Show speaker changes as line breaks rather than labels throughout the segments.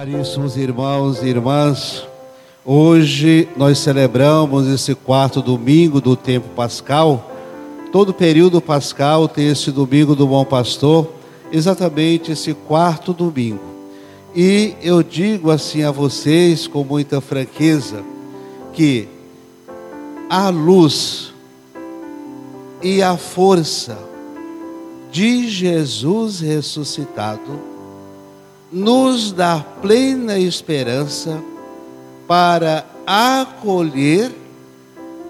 Caríssimos irmãos e irmãs, hoje nós celebramos esse quarto domingo do tempo pascal. Todo período pascal tem esse domingo do Bom Pastor, exatamente esse quarto domingo. E eu digo assim a vocês com muita franqueza que a luz e a força de Jesus ressuscitado nos dá plena esperança para acolher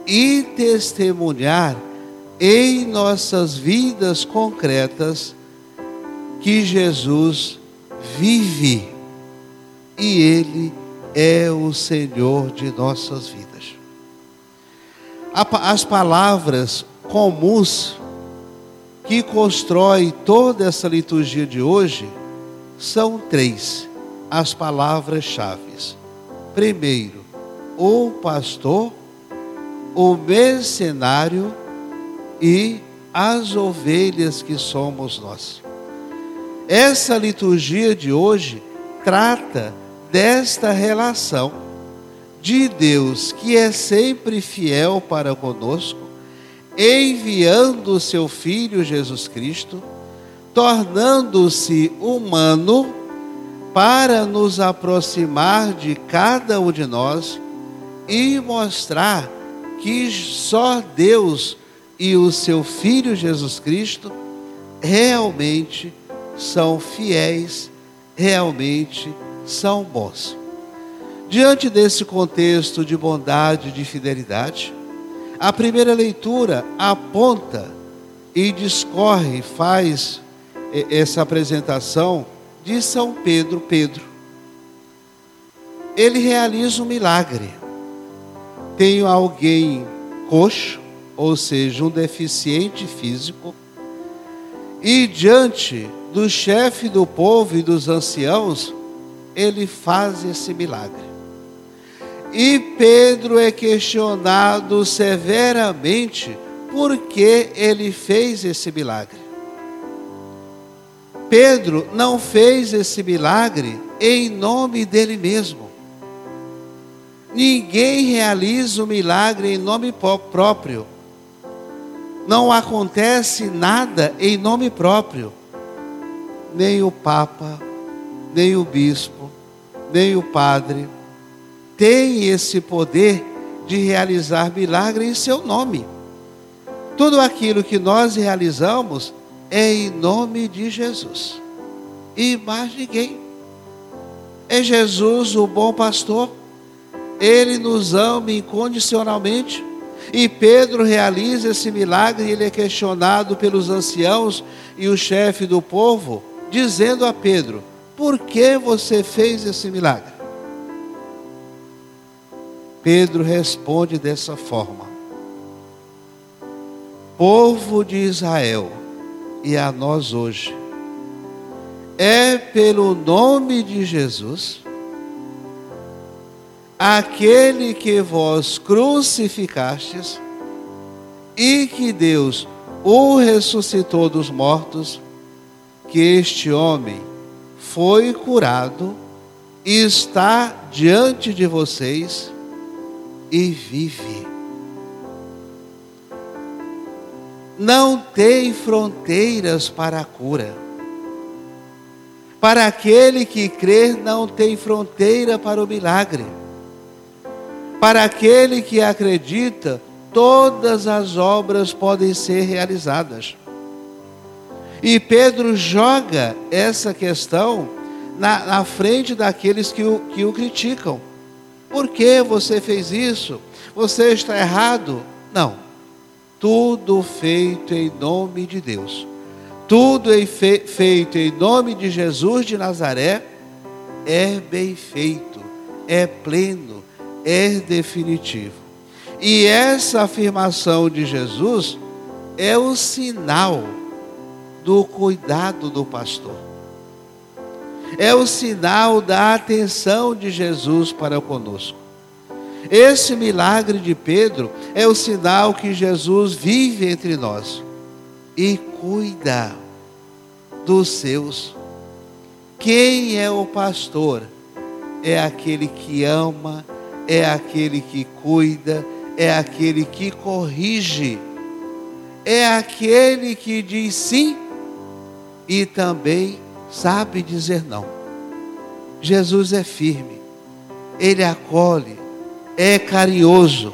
e testemunhar em nossas vidas concretas que Jesus vive e Ele é o Senhor de nossas vidas. As palavras comuns que constrói toda essa liturgia de hoje são três as palavras-chave. Primeiro, o pastor, o mercenário e as ovelhas que somos nós. Essa liturgia de hoje trata desta relação de Deus que é sempre fiel para conosco, enviando o seu Filho Jesus Cristo tornando-se humano para nos aproximar de cada um de nós e mostrar que só Deus e o seu Filho Jesus Cristo realmente são fiéis, realmente são bons. Diante desse contexto de bondade e de fidelidade, a primeira leitura aponta e discorre, faz essa apresentação de São Pedro, Pedro. Ele realiza um milagre. Tem alguém coxo, ou seja, um deficiente físico, e diante do chefe do povo e dos anciãos, ele faz esse milagre. E Pedro é questionado severamente por que ele fez esse milagre. Pedro não fez esse milagre em nome dele mesmo. Ninguém realiza o milagre em nome próprio. Não acontece nada em nome próprio. Nem o Papa, nem o bispo, nem o padre tem esse poder de realizar milagre em seu nome. Tudo aquilo que nós realizamos em nome de Jesus. E mais ninguém. É Jesus, o bom pastor. Ele nos ama incondicionalmente. E Pedro realiza esse milagre ele é questionado pelos anciãos e o chefe do povo, dizendo a Pedro: Por que você fez esse milagre? Pedro responde dessa forma: Povo de Israel, e a nós hoje. É pelo nome de Jesus, aquele que vós crucificastes e que Deus o ressuscitou dos mortos, que este homem foi curado e está diante de vocês e vive. Não tem fronteiras para a cura. Para aquele que crê, não tem fronteira para o milagre. Para aquele que acredita, todas as obras podem ser realizadas. E Pedro joga essa questão na, na frente daqueles que o, que o criticam. Por que você fez isso? Você está errado. Não tudo feito em nome de Deus. Tudo feito em nome de Jesus de Nazaré é bem feito, é pleno, é definitivo. E essa afirmação de Jesus é o sinal do cuidado do pastor. É o sinal da atenção de Jesus para conosco. Esse milagre de Pedro é o sinal que Jesus vive entre nós e cuida dos seus. Quem é o pastor é aquele que ama, é aquele que cuida, é aquele que corrige, é aquele que diz sim e também sabe dizer não. Jesus é firme, ele acolhe, é carinhoso,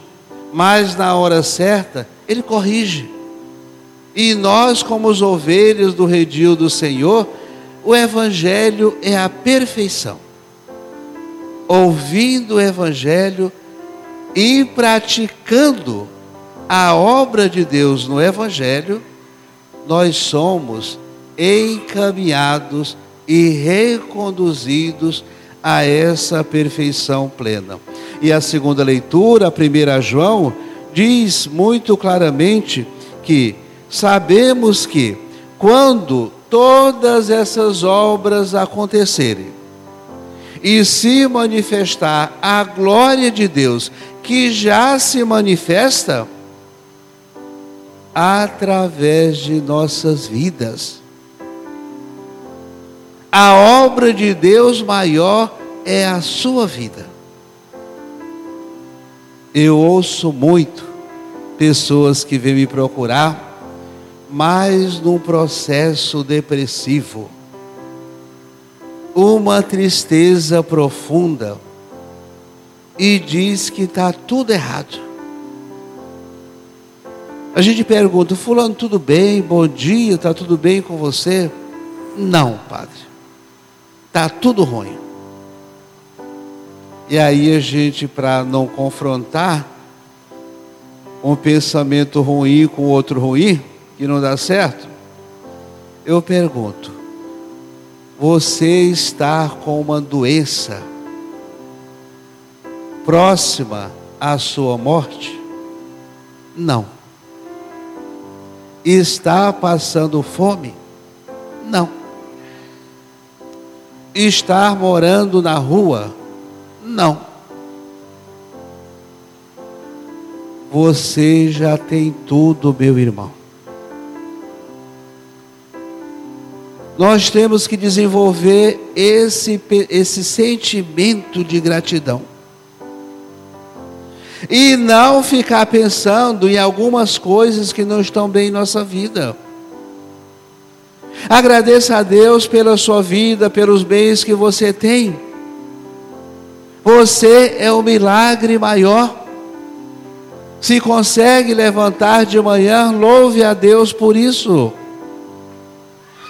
mas na hora certa ele corrige. E nós, como os ovelhas do redil do Senhor, o Evangelho é a perfeição. Ouvindo o Evangelho e praticando a obra de Deus no Evangelho, nós somos encaminhados e reconduzidos a essa perfeição plena. E a segunda leitura, a primeira João, diz muito claramente que sabemos que quando todas essas obras acontecerem e se manifestar a glória de Deus, que já se manifesta através de nossas vidas. A obra de Deus maior é a sua vida. Eu ouço muito pessoas que vêm me procurar mais num processo depressivo, uma tristeza profunda, e diz que está tudo errado. A gente pergunta, Fulano, tudo bem? Bom dia, está tudo bem com você? Não, padre, está tudo ruim. E aí a gente, para não confrontar um pensamento ruim com outro ruim, que não dá certo, eu pergunto: você está com uma doença próxima à sua morte? Não. Está passando fome? Não. Está morando na rua? Não. Você já tem tudo, meu irmão. Nós temos que desenvolver esse, esse sentimento de gratidão. E não ficar pensando em algumas coisas que não estão bem em nossa vida. Agradeça a Deus pela sua vida, pelos bens que você tem. Você é o milagre maior. Se consegue levantar de manhã, louve a Deus por isso.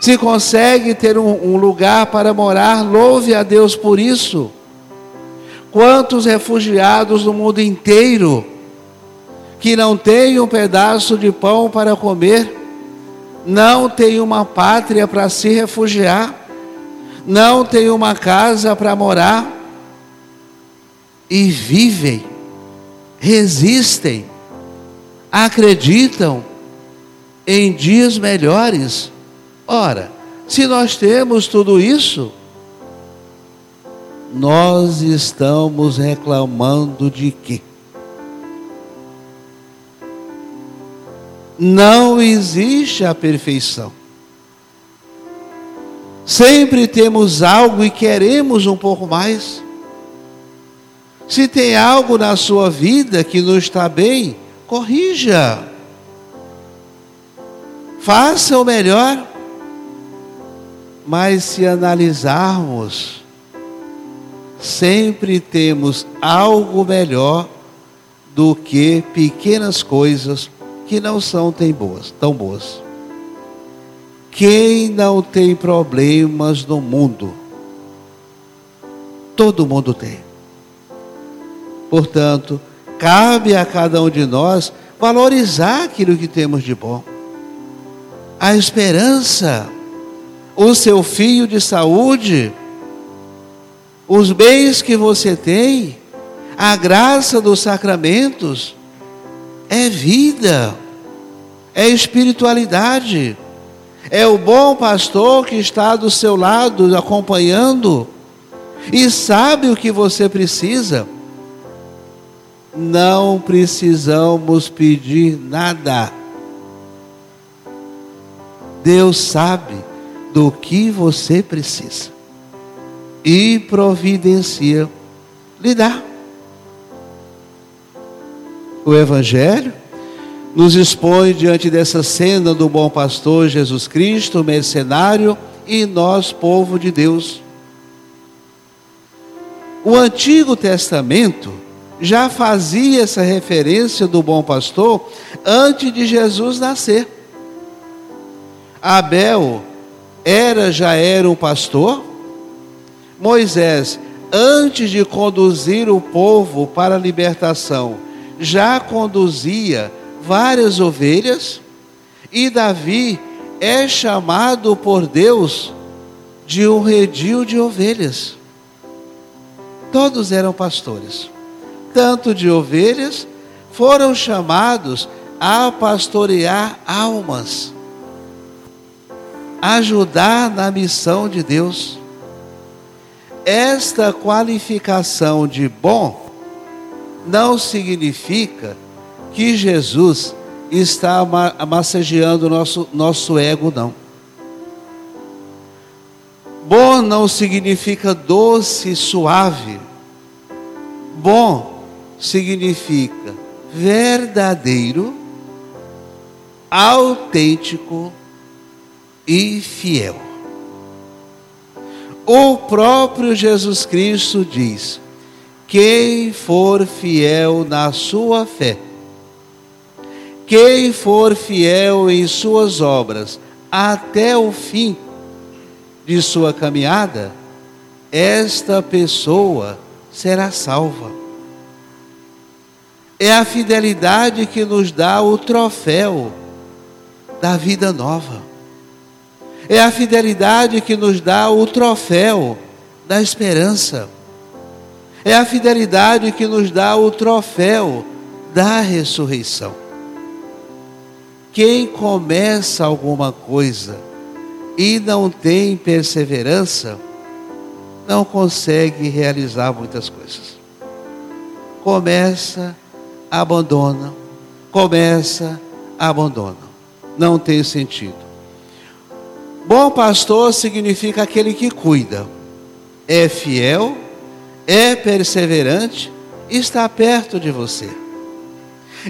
Se consegue ter um, um lugar para morar, louve a Deus por isso. Quantos refugiados no mundo inteiro que não têm um pedaço de pão para comer, não têm uma pátria para se refugiar, não têm uma casa para morar e vivem, resistem, acreditam em dias melhores Ora, se nós temos tudo isso, nós estamos reclamando de quê? Não existe a perfeição. Sempre temos algo e queremos um pouco mais. Se tem algo na sua vida que não está bem, corrija. Faça o melhor. Mas se analisarmos, sempre temos algo melhor do que pequenas coisas que não são tão boas, tão boas. Quem não tem problemas no mundo? Todo mundo tem. Portanto, cabe a cada um de nós valorizar aquilo que temos de bom. A esperança o seu fio de saúde, os bens que você tem, a graça dos sacramentos, é vida, é espiritualidade, é o bom pastor que está do seu lado acompanhando e sabe o que você precisa. Não precisamos pedir nada. Deus sabe do que você precisa. e providencia lhe dá. O Evangelho nos expõe diante dessa cena do bom pastor Jesus Cristo, mercenário, e nós, povo de Deus. O Antigo Testamento já fazia essa referência do bom pastor antes de Jesus nascer. Abel era já era um pastor. Moisés, antes de conduzir o povo para a libertação, já conduzia várias ovelhas, e Davi é chamado por Deus de um redil de ovelhas. Todos eram pastores, tanto de ovelhas, foram chamados a pastorear almas, ajudar na missão de Deus. Esta qualificação de bom não significa que Jesus está massageando nosso, nosso ego, não. Bom não significa doce, suave. Bom significa verdadeiro, autêntico e fiel. O próprio Jesus Cristo diz: quem for fiel na sua fé, quem for fiel em suas obras até o fim de sua caminhada, esta pessoa será salva. É a fidelidade que nos dá o troféu da vida nova. É a fidelidade que nos dá o troféu da esperança. É a fidelidade que nos dá o troféu da ressurreição. Quem começa alguma coisa e não tem perseverança, não consegue realizar muitas coisas. Começa, abandona, começa, abandona. Não tem sentido. Bom pastor significa aquele que cuida, é fiel, é perseverante, está perto de você.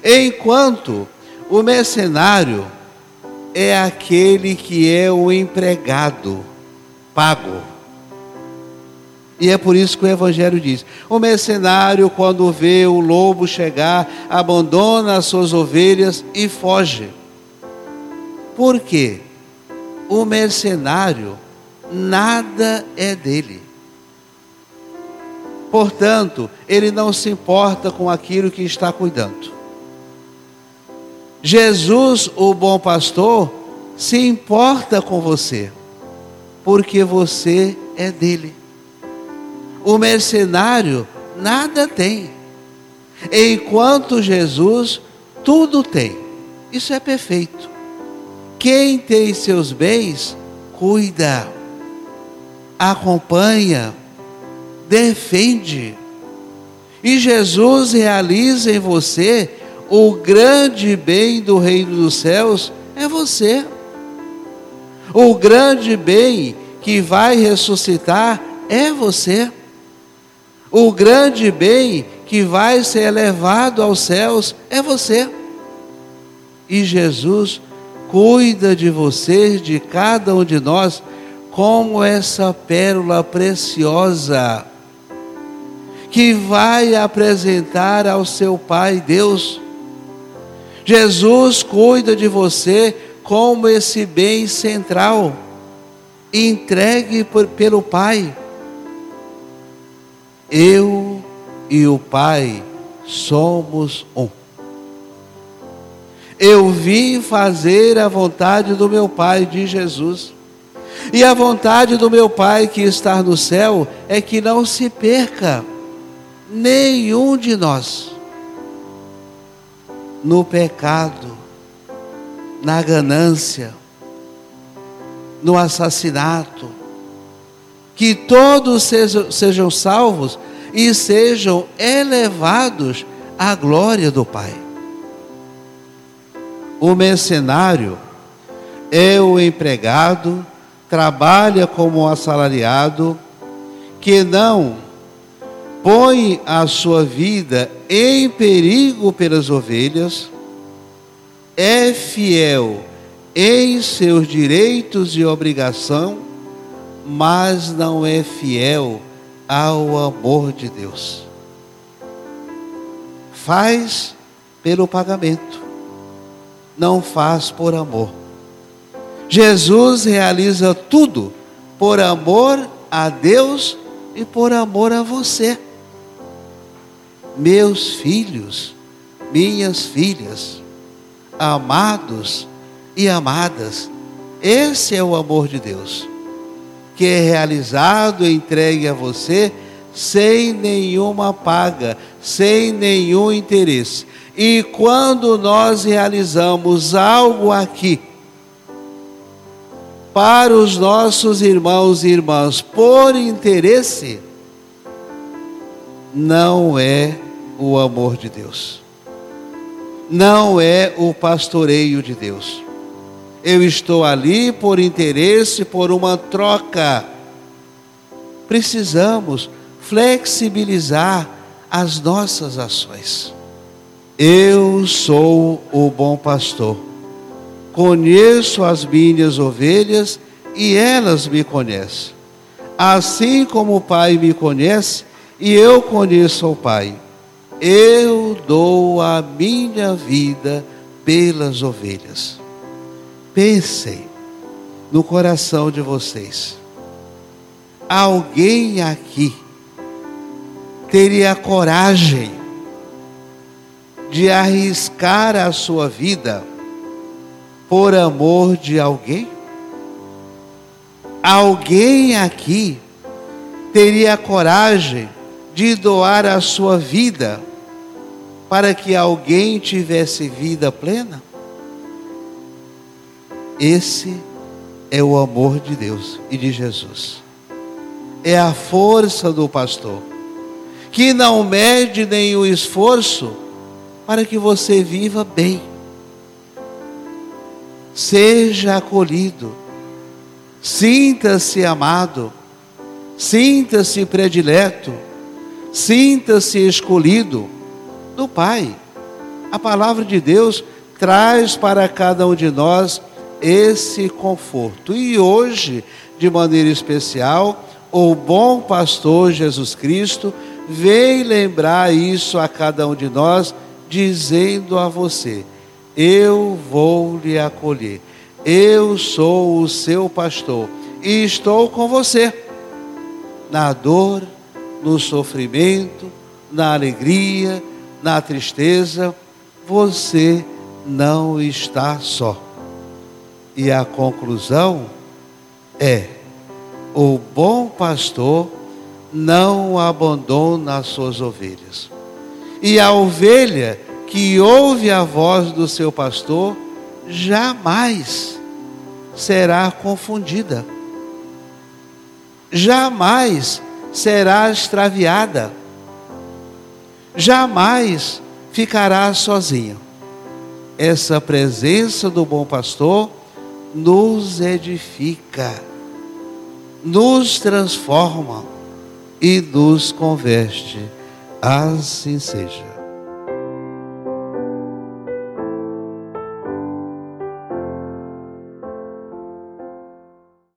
Enquanto o mercenário é aquele que é o empregado pago. E é por isso que o Evangelho diz: o mercenário, quando vê o lobo chegar, abandona as suas ovelhas e foge. Por quê? O mercenário, nada é dele. Portanto, ele não se importa com aquilo que está cuidando. Jesus, o bom pastor, se importa com você, porque você é dele. O mercenário nada tem, enquanto Jesus tudo tem. Isso é perfeito. Quem tem seus bens, cuida, acompanha, defende. E Jesus realiza em você o grande bem do reino dos céus é você. O grande bem que vai ressuscitar é você. O grande bem que vai ser elevado aos céus é você. E Jesus cuida de você, de cada um de nós, como essa pérola preciosa que vai apresentar ao seu Pai Deus Jesus cuida de você como esse bem central, entregue por, pelo Pai. Eu e o Pai somos um. Eu vim fazer a vontade do meu Pai, de Jesus. E a vontade do meu Pai que está no céu é que não se perca nenhum de nós no pecado, na ganância, no assassinato. Que todos sejam, sejam salvos e sejam elevados à glória do Pai. O mercenário é o empregado, trabalha como assalariado, que não põe a sua vida em perigo pelas ovelhas, é fiel em seus direitos e obrigação, mas não é fiel ao amor de Deus. Faz pelo pagamento, não faz por amor. Jesus realiza tudo por amor a Deus e por amor a você. Meus filhos, minhas filhas, amados e amadas, esse é o amor de Deus, que é realizado e entregue a você sem nenhuma paga, sem nenhum interesse. E quando nós realizamos algo aqui, para os nossos irmãos e irmãs por interesse, não é o amor de Deus. Não é o pastoreio de Deus. Eu estou ali por interesse, por uma troca. Precisamos flexibilizar as nossas ações. Eu sou o bom pastor Conheço as minhas ovelhas e elas me conhecem. Assim como o Pai me conhece e eu conheço o Pai, eu dou a minha vida pelas ovelhas. Pensem no coração de vocês. Alguém aqui teria coragem de arriscar a sua vida? por amor de alguém? Alguém aqui teria coragem de doar a sua vida para que alguém tivesse vida plena? Esse é o amor de Deus e de Jesus. É a força do pastor, que não mede nenhum esforço para que você viva bem seja acolhido, sinta-se amado, sinta-se predileto, sinta-se escolhido do Pai. A palavra de Deus traz para cada um de nós esse conforto. E hoje, de maneira especial, o bom pastor Jesus Cristo vem lembrar isso a cada um de nós, dizendo a você: eu vou lhe acolher. Eu sou o seu pastor e estou com você na dor, no sofrimento, na alegria, na tristeza. Você não está só. E a conclusão é: o bom pastor não abandona as suas ovelhas. E a ovelha que ouve a voz do seu pastor jamais será confundida, jamais será extraviada, jamais ficará sozinho. Essa presença do bom pastor nos edifica, nos transforma e nos converte. Assim seja.